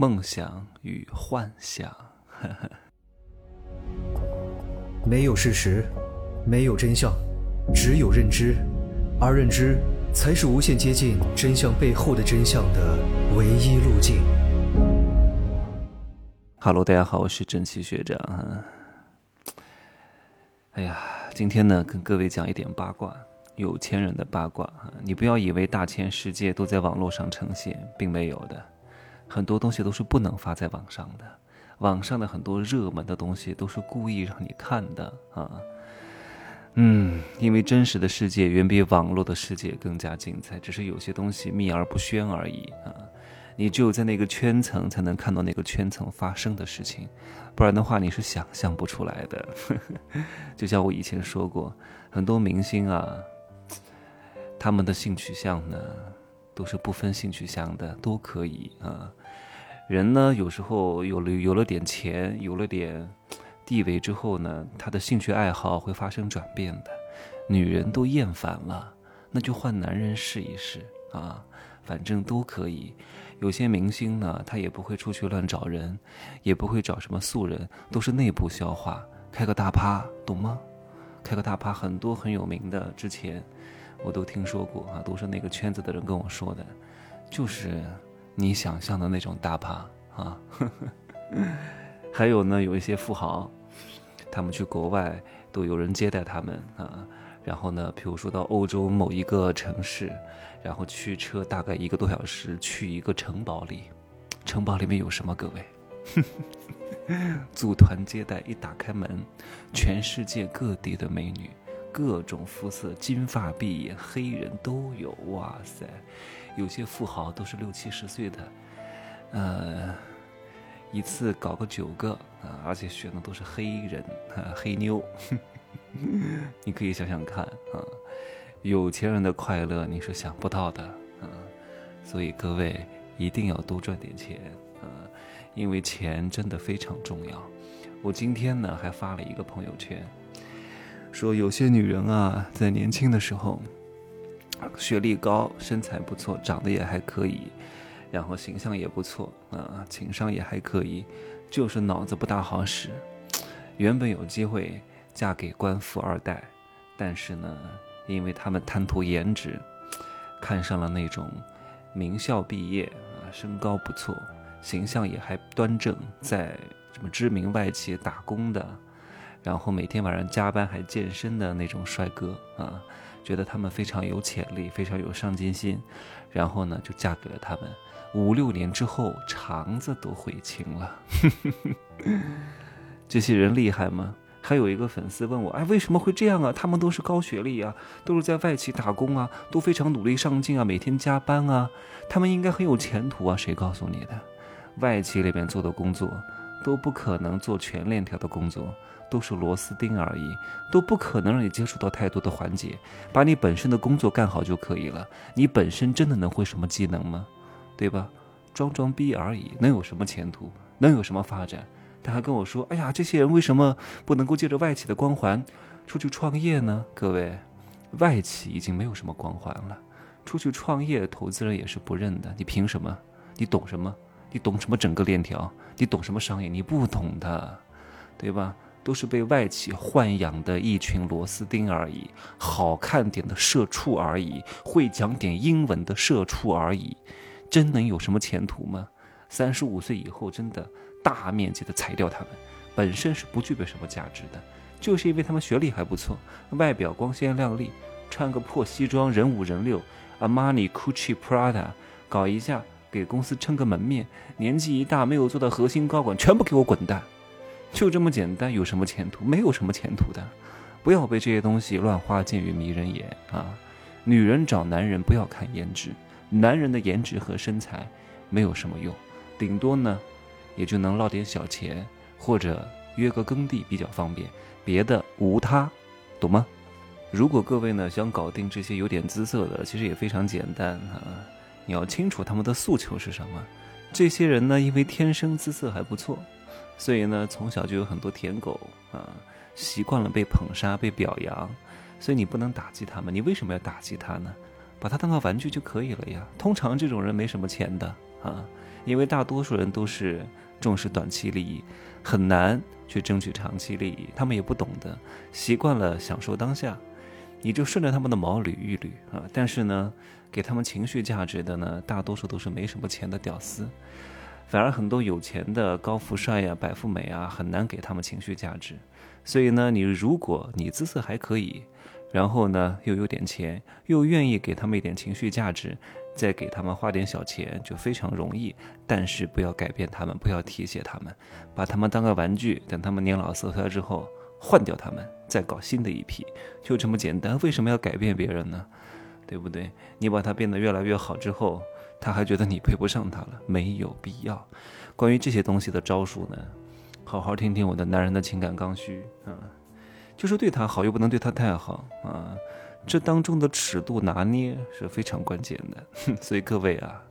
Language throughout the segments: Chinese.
梦想与幻想。没有事实，没有真相，只有认知，而认知才是无限接近真相背后的真相的唯一路径。Hello，大家好，我是正气学长。哎呀，今天呢，跟各位讲一点八卦，有钱人的八卦啊！你不要以为大千世界都在网络上呈现，并没有的，很多东西都是不能发在网上的。网上的很多热门的东西都是故意让你看的啊。嗯，因为真实的世界远比网络的世界更加精彩，只是有些东西秘而不宣而已啊。你只有在那个圈层才能看到那个圈层发生的事情，不然的话你是想象不出来的。就像我以前说过，很多明星啊，他们的性取向呢都是不分性取向的，都可以啊。人呢有时候有了有了点钱，有了点地位之后呢，他的兴趣爱好会发生转变的。女人都厌烦了，那就换男人试一试啊，反正都可以。有些明星呢，他也不会出去乱找人，也不会找什么素人，都是内部消化，开个大趴，懂吗？开个大趴，很多很有名的，之前我都听说过啊，都是那个圈子的人跟我说的，就是你想象的那种大趴啊。还有呢，有一些富豪，他们去国外都有人接待他们啊。然后呢，比如说到欧洲某一个城市，然后驱车大概一个多小时去一个城堡里，城堡里面有什么？各位，组团接待，一打开门，全世界各地的美女，各种肤色，金发碧眼，黑人都有。哇塞，有些富豪都是六七十岁的，呃，一次搞个九个啊，而且选的都是黑人啊，黑妞。你可以想想看啊，有钱人的快乐你是想不到的啊，所以各位一定要多赚点钱啊，因为钱真的非常重要。我今天呢还发了一个朋友圈，说有些女人啊，在年轻的时候，学历高，身材不错，长得也还可以，然后形象也不错啊，情商也还可以，就是脑子不大好使，原本有机会。嫁给官富二代，但是呢，因为他们贪图颜值，看上了那种名校毕业啊，身高不错，形象也还端正，在什么知名外企打工的，然后每天晚上加班还健身的那种帅哥啊，觉得他们非常有潜力，非常有上进心，然后呢就嫁给了他们。五六年之后，肠子都悔青了。这些人厉害吗？还有一个粉丝问我，哎，为什么会这样啊？他们都是高学历啊，都是在外企打工啊，都非常努力上进啊，每天加班啊，他们应该很有前途啊？谁告诉你的？外企里面做的工作都不可能做全链条的工作，都是螺丝钉而已，都不可能让你接触到太多的环节，把你本身的工作干好就可以了。你本身真的能会什么技能吗？对吧？装装逼而已，能有什么前途？能有什么发展？他还跟我说：“哎呀，这些人为什么不能够借着外企的光环出去创业呢？各位，外企已经没有什么光环了，出去创业，投资人也是不认的。你凭什么？你懂什么？你懂什么整个链条？你懂什么商业？你不懂的，对吧？都是被外企豢养的一群螺丝钉而已，好看点的社畜而已，会讲点英文的社畜而已，真能有什么前途吗？三十五岁以后，真的。”大面积的裁掉他们，本身是不具备什么价值的，就是因为他们学历还不错，外表光鲜亮丽，穿个破西装人五人六，Armani、Gucci、Prada，搞一下给公司撑个门面，年纪一大没有做到核心高管，全部给我滚蛋，就这么简单，有什么前途？没有什么前途的，不要被这些东西乱花渐欲迷人眼啊！女人找男人不要看颜值，男人的颜值和身材没有什么用，顶多呢。也就能捞点小钱，或者约个耕地比较方便，别的无他，懂吗？如果各位呢想搞定这些有点姿色的，其实也非常简单啊。你要清楚他们的诉求是什么。这些人呢，因为天生姿色还不错，所以呢从小就有很多舔狗啊，习惯了被捧杀、被表扬，所以你不能打击他们。你为什么要打击他呢？把他当个玩具就可以了呀。通常这种人没什么钱的啊。因为大多数人都是重视短期利益，很难去争取长期利益。他们也不懂得，习惯了享受当下，你就顺着他们的毛捋一捋啊。但是呢，给他们情绪价值的呢，大多数都是没什么钱的屌丝。反而很多有钱的高富帅呀、白富美啊，很难给他们情绪价值。所以呢，你如果你姿色还可以，然后呢又有点钱，又愿意给他们一点情绪价值，再给他们花点小钱，就非常容易。但是不要改变他们，不要提携他们，把他们当个玩具。等他们年老色衰之后，换掉他们，再搞新的一批，就这么简单。为什么要改变别人呢？对不对？你把他变得越来越好之后。他还觉得你配不上他了，没有必要。关于这些东西的招数呢，好好听听我的男人的情感刚需啊，就是对他好又不能对他太好啊，这当中的尺度拿捏是非常关键的。所以各位啊，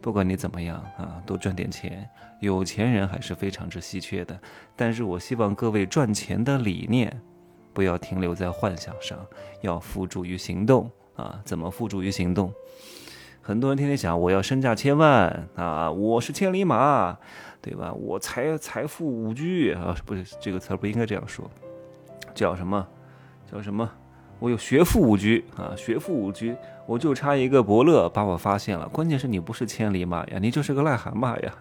不管你怎么样啊，多赚点钱，有钱人还是非常之稀缺的。但是我希望各位赚钱的理念不要停留在幻想上，要付诸于行动啊。怎么付诸于行动？很多人天天想我要身价千万啊，我是千里马，对吧？我财财富五居啊，不是这个词不应该这样说，叫什么？叫什么？我有学富五居啊，学富五居，我就差一个伯乐把我发现了。关键是你不是千里马呀，你就是个癞蛤蟆呀，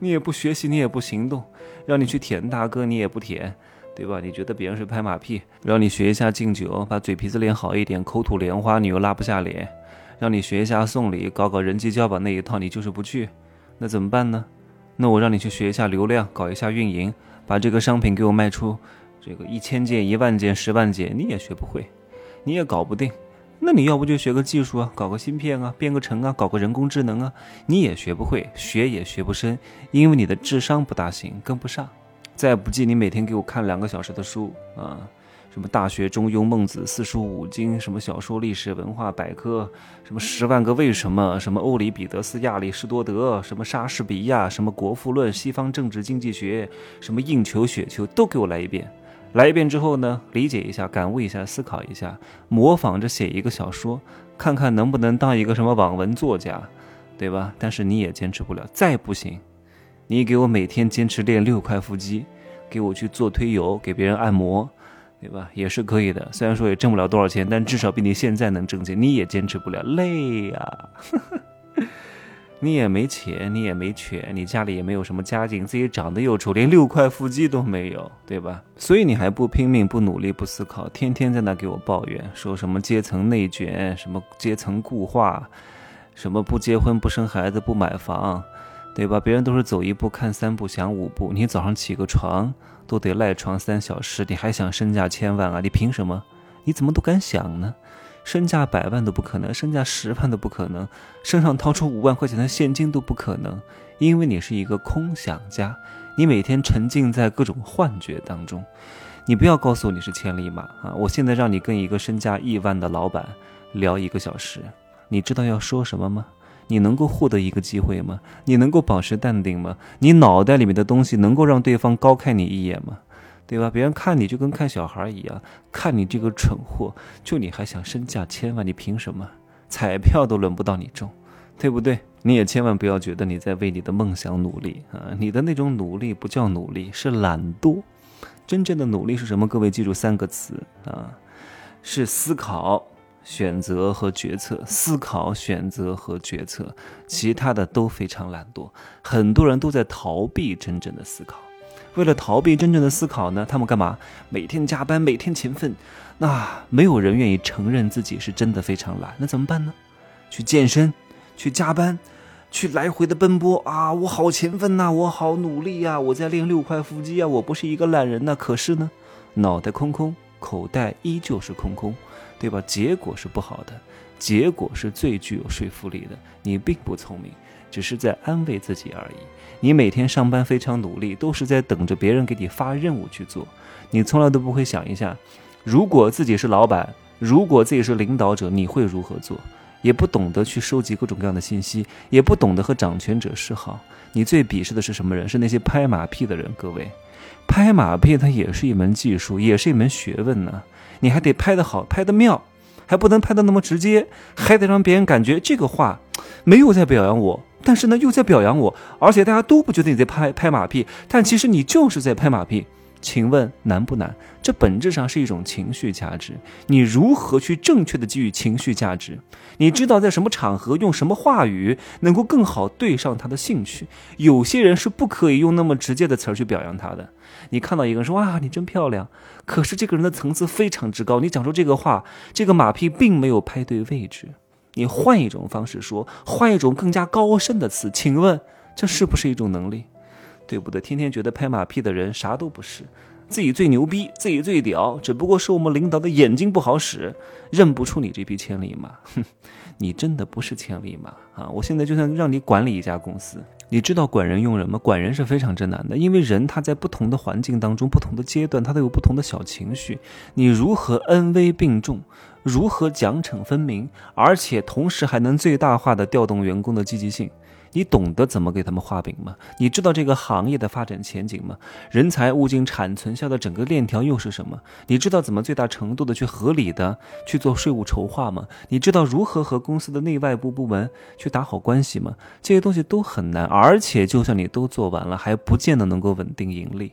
你也不学习，你也不行动，让你去舔大哥你也不舔，对吧？你觉得别人是拍马屁，让你学一下敬酒，把嘴皮子练好一点，口吐莲花你又拉不下脸。让你学一下送礼，搞搞人际交往那一套，你就是不去，那怎么办呢？那我让你去学一下流量，搞一下运营，把这个商品给我卖出，这个一千件、一万件、十万件，你也学不会，你也搞不定。那你要不就学个技术啊，搞个芯片啊，编个程啊，搞个人工智能啊，你也学不会，学也学不深，因为你的智商不大行，跟不上。再不济，你每天给我看两个小时的书啊。什么《大学》《中庸》《孟子》《四书五经》，什么小说、历史、文化、百科，什么《十万个为什么》，什么欧里彼得斯、亚里士多德，什么莎士比亚，什么《国富论》、西方政治经济学，什么硬球、雪球，都给我来一遍。来一遍之后呢，理解一下，感悟一下，思考一下，模仿着写一个小说，看看能不能当一个什么网文作家，对吧？但是你也坚持不了，再不行，你给我每天坚持练六块腹肌，给我去做推油，给别人按摩。对吧？也是可以的，虽然说也挣不了多少钱，但至少比你现在能挣钱。你也坚持不了，累呀！你也没钱，你也没权，你家里也没有什么家境，自己长得又丑，连六块腹肌都没有，对吧？所以你还不拼命，不努力，不思考，天天在那给我抱怨，说什么阶层内卷，什么阶层固化，什么不结婚、不生孩子、不买房，对吧？别人都是走一步看三步想五步，你早上起个床。都得赖床三小时，你还想身价千万啊？你凭什么？你怎么都敢想呢？身价百万都不可能，身价十万都不可能，身上掏出五万块钱的现金都不可能，因为你是一个空想家，你每天沉浸在各种幻觉当中。你不要告诉我你是千里马啊！我现在让你跟一个身价亿万的老板聊一个小时，你知道要说什么吗？你能够获得一个机会吗？你能够保持淡定吗？你脑袋里面的东西能够让对方高看你一眼吗？对吧？别人看你就跟看小孩一样，看你这个蠢货，就你还想身价千万？你凭什么？彩票都轮不到你中，对不对？你也千万不要觉得你在为你的梦想努力啊！你的那种努力不叫努力，是懒惰。真正的努力是什么？各位记住三个词啊，是思考。选择和决策，思考、选择和决策，其他的都非常懒惰。很多人都在逃避真正的思考。为了逃避真正的思考呢，他们干嘛？每天加班，每天勤奋。那没有人愿意承认自己是真的非常懒。那怎么办呢？去健身，去加班，去来回的奔波啊！我好勤奋呐，我好努力呀，我在练六块腹肌啊！我不是一个懒人呐。可是呢，脑袋空空，口袋依旧是空空。对吧？结果是不好的，结果是最具有说服力的。你并不聪明，只是在安慰自己而已。你每天上班非常努力，都是在等着别人给你发任务去做。你从来都不会想一下，如果自己是老板，如果自己是领导者，你会如何做？也不懂得去收集各种各样的信息，也不懂得和掌权者示好。你最鄙视的是什么人？是那些拍马屁的人。各位，拍马屁它也是一门技术，也是一门学问呢。你还得拍得好，拍得妙，还不能拍的那么直接，还得让别人感觉这个话没有在表扬我，但是呢又在表扬我，而且大家都不觉得你在拍拍马屁，但其实你就是在拍马屁。请问难不难？这本质上是一种情绪价值。你如何去正确的给予情绪价值？你知道在什么场合用什么话语能够更好对上他的兴趣？有些人是不可以用那么直接的词儿去表扬他的。你看到一个人说哇你真漂亮，可是这个人的层次非常之高，你讲出这个话，这个马屁并没有拍对位置。你换一种方式说，换一种更加高深的词，请问这是不是一种能力？对不对？天天觉得拍马屁的人啥都不是，自己最牛逼，自己最屌，只不过是我们领导的眼睛不好使，认不出你这匹千里马。哼，你真的不是千里马啊！我现在就算让你管理一家公司，你知道管人用人吗？管人是非常之难的，因为人他在不同的环境当中、不同的阶段，他都有不同的小情绪。你如何恩威并重？如何奖惩分明？而且同时还能最大化的调动员工的积极性？你懂得怎么给他们画饼吗？你知道这个行业的发展前景吗？人才、物尽、产、存、销的整个链条又是什么？你知道怎么最大程度的去合理的去做税务筹划吗？你知道如何和公司的内外部部门去打好关系吗？这些东西都很难，而且就算你都做完了，还不见得能够稳定盈利，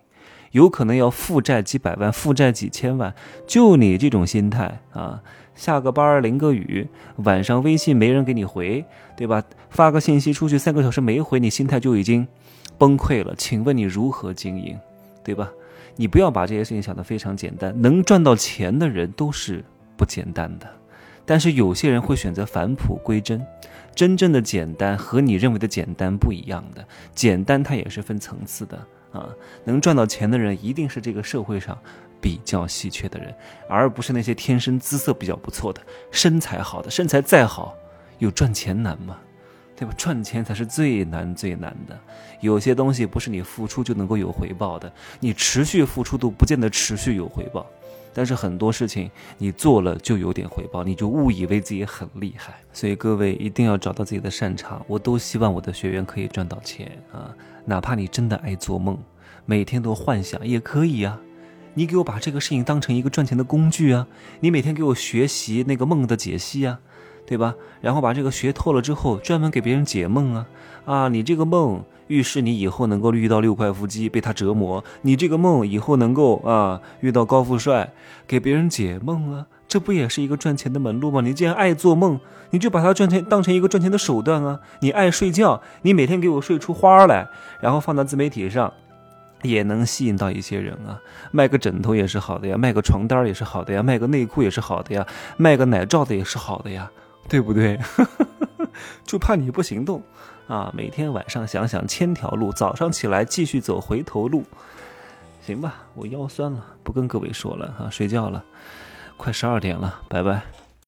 有可能要负债几百万、负债几千万。就你这种心态啊！下个班淋个雨，晚上微信没人给你回，对吧？发个信息出去三个小时没回，你心态就已经崩溃了。请问你如何经营，对吧？你不要把这些事情想得非常简单。能赚到钱的人都是不简单的，但是有些人会选择返璞归真。真正的简单和你认为的简单不一样的，简单它也是分层次的啊。能赚到钱的人一定是这个社会上。比较稀缺的人，而不是那些天生姿色比较不错的、身材好的。身材再好，有赚钱难吗？对吧？赚钱才是最难最难的。有些东西不是你付出就能够有回报的，你持续付出都不见得持续有回报。但是很多事情你做了就有点回报，你就误以为自己很厉害。所以各位一定要找到自己的擅长。我都希望我的学员可以赚到钱啊！哪怕你真的爱做梦，每天都幻想也可以啊。你给我把这个事情当成一个赚钱的工具啊！你每天给我学习那个梦的解析啊，对吧？然后把这个学透了之后，专门给别人解梦啊！啊，你这个梦预示你以后能够遇到六块腹肌被他折磨，你这个梦以后能够啊遇到高富帅，给别人解梦啊，这不也是一个赚钱的门路吗？你既然爱做梦，你就把它赚钱当成一个赚钱的手段啊！你爱睡觉，你每天给我睡出花来，然后放到自媒体上。也能吸引到一些人啊，卖个枕头也是好的呀，卖个床单也是好的呀，卖个内裤也是好的呀，卖个奶罩的也是好的呀，对不对？就怕你不行动啊！每天晚上想想千条路，早上起来继续走回头路，行吧？我腰酸了，不跟各位说了啊，睡觉了，快十二点了，拜拜。